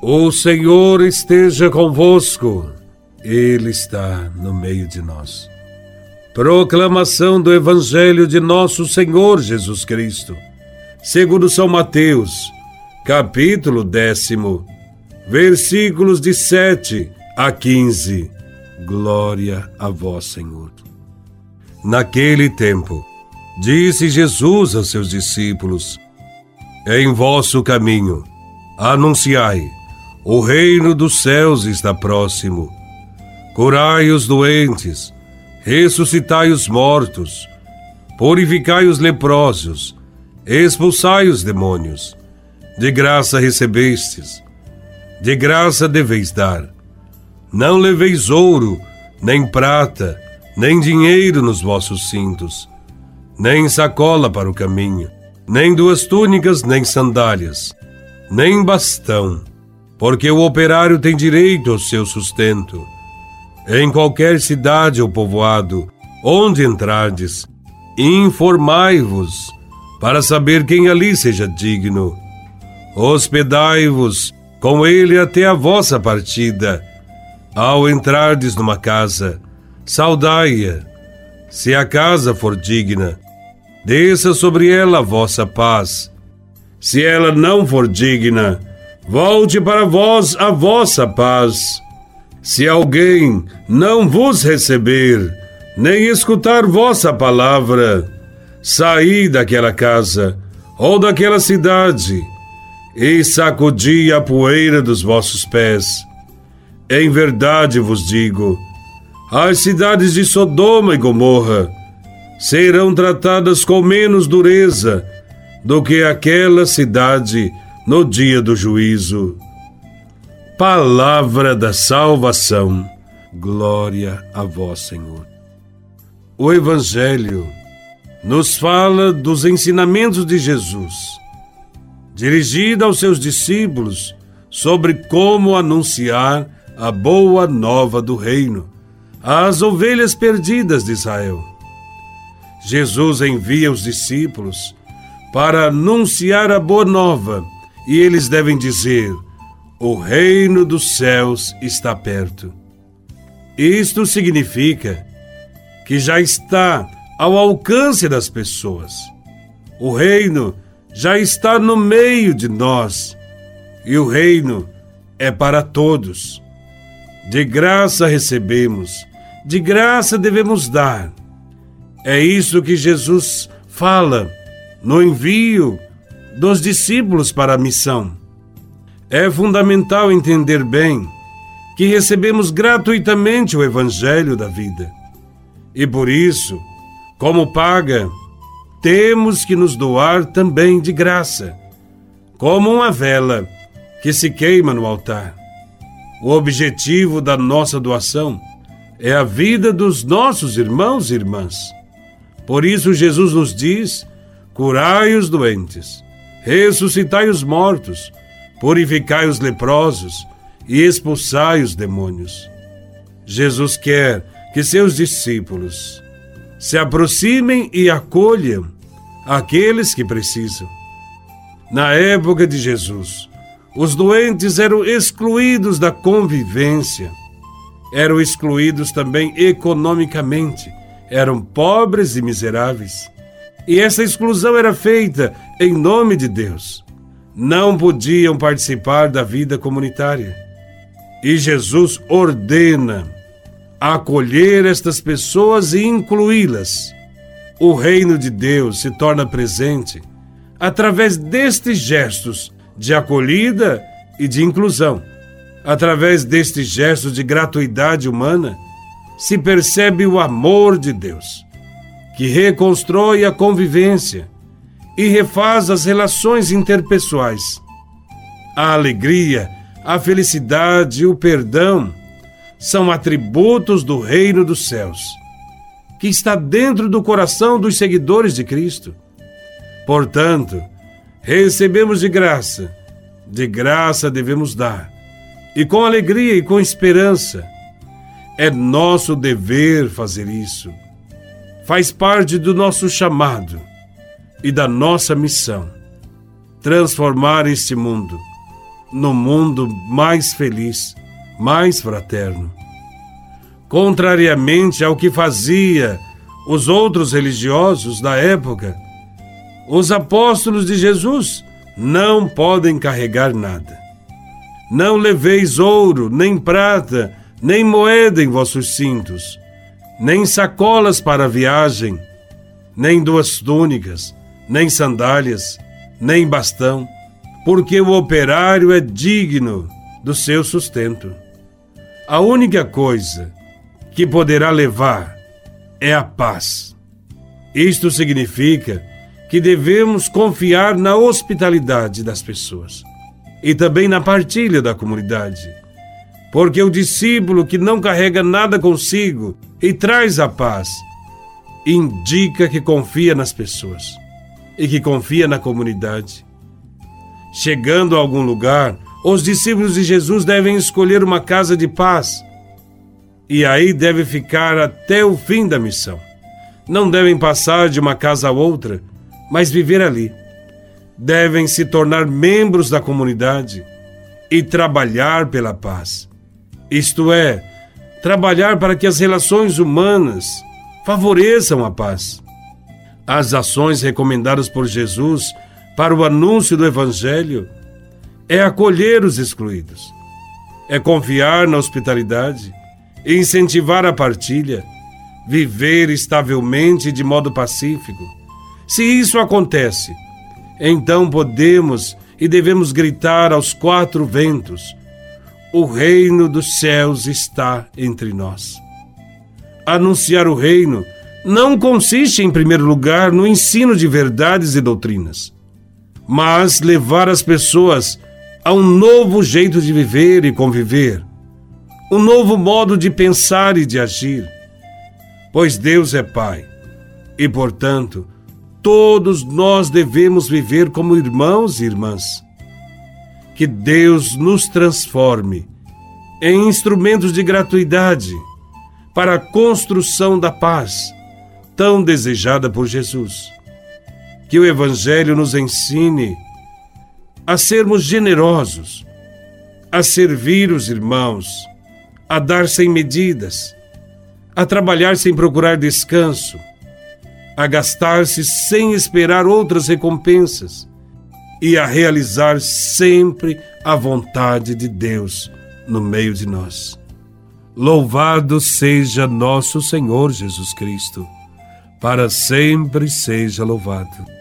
O Senhor esteja convosco, Ele está no meio de nós. Proclamação do Evangelho de Nosso Senhor Jesus Cristo, segundo São Mateus, capítulo décimo, versículos de 7 a 15. Glória a Vós, Senhor. Naquele tempo, disse Jesus aos seus discípulos: Em vosso caminho, anunciai o reino dos céus está próximo. Curai os doentes, ressuscitai os mortos, purificai os leprosos, expulsai os demônios. De graça recebestes, de graça deveis dar. Não leveis ouro, nem prata, nem dinheiro nos vossos cintos, nem sacola para o caminho, nem duas túnicas, nem sandálias, nem bastão porque o operário tem direito ao seu sustento. Em qualquer cidade ou povoado, onde entrardes, informai-vos, para saber quem ali seja digno. Hospedai-vos com ele até a vossa partida. Ao entrardes numa casa, saudai-a. Se a casa for digna, desça sobre ela a vossa paz. Se ela não for digna, Volte para vós a vossa paz. Se alguém não vos receber, nem escutar vossa palavra, saí daquela casa ou daquela cidade e sacudi a poeira dos vossos pés. Em verdade vos digo: as cidades de Sodoma e Gomorra serão tratadas com menos dureza do que aquela cidade no dia do juízo. Palavra da salvação. Glória a vós, Senhor. O Evangelho nos fala dos ensinamentos de Jesus, dirigida aos seus discípulos sobre como anunciar a boa nova do reino às ovelhas perdidas de Israel. Jesus envia os discípulos para anunciar a boa nova e eles devem dizer: O reino dos céus está perto. Isto significa que já está ao alcance das pessoas. O reino já está no meio de nós e o reino é para todos. De graça recebemos, de graça devemos dar. É isso que Jesus fala no envio dos discípulos para a missão. É fundamental entender bem que recebemos gratuitamente o Evangelho da vida. E por isso, como paga, temos que nos doar também de graça, como uma vela que se queima no altar. O objetivo da nossa doação é a vida dos nossos irmãos e irmãs. Por isso, Jesus nos diz: curai os doentes ressuscitai os mortos, purificai os leprosos e expulsai os demônios. Jesus quer que seus discípulos se aproximem e acolham aqueles que precisam. Na época de Jesus, os doentes eram excluídos da convivência, eram excluídos também economicamente, eram pobres e miseráveis. E essa exclusão era feita em nome de Deus. Não podiam participar da vida comunitária. E Jesus ordena acolher estas pessoas e incluí-las. O reino de Deus se torna presente através destes gestos de acolhida e de inclusão. Através destes gestos de gratuidade humana, se percebe o amor de Deus que reconstrói a convivência e refaz as relações interpessoais. A alegria, a felicidade e o perdão são atributos do reino dos céus, que está dentro do coração dos seguidores de Cristo. Portanto, recebemos de graça, de graça devemos dar, e com alegria e com esperança. É nosso dever fazer isso faz parte do nosso chamado e da nossa missão transformar este mundo, no mundo mais feliz, mais fraterno. Contrariamente ao que fazia os outros religiosos da época, os apóstolos de Jesus não podem carregar nada. Não leveis ouro, nem prata, nem moeda em vossos cintos, nem sacolas para a viagem, nem duas túnicas, nem sandálias, nem bastão, porque o operário é digno do seu sustento. A única coisa que poderá levar é a paz. Isto significa que devemos confiar na hospitalidade das pessoas e também na partilha da comunidade. Porque o discípulo que não carrega nada consigo e traz a paz, indica que confia nas pessoas e que confia na comunidade. Chegando a algum lugar, os discípulos de Jesus devem escolher uma casa de paz e aí deve ficar até o fim da missão. Não devem passar de uma casa a outra, mas viver ali. Devem se tornar membros da comunidade e trabalhar pela paz. Isto é, trabalhar para que as relações humanas favoreçam a paz. As ações recomendadas por Jesus para o anúncio do Evangelho é acolher os excluídos, é confiar na hospitalidade, incentivar a partilha, viver estavelmente de modo pacífico se isso acontece, então podemos e devemos gritar aos quatro ventos: O reino dos céus está entre nós. Anunciar o reino não consiste, em primeiro lugar, no ensino de verdades e doutrinas, mas levar as pessoas a um novo jeito de viver e conviver, um novo modo de pensar e de agir. Pois Deus é Pai e, portanto, todos nós devemos viver como irmãos e irmãs. Que Deus nos transforme em instrumentos de gratuidade para a construção da paz, tão desejada por Jesus. Que o Evangelho nos ensine a sermos generosos, a servir os irmãos, a dar sem medidas, a trabalhar sem procurar descanso, a gastar-se sem esperar outras recompensas e a realizar sempre a vontade de Deus no meio de nós. Louvado seja nosso Senhor Jesus Cristo, para sempre seja louvado.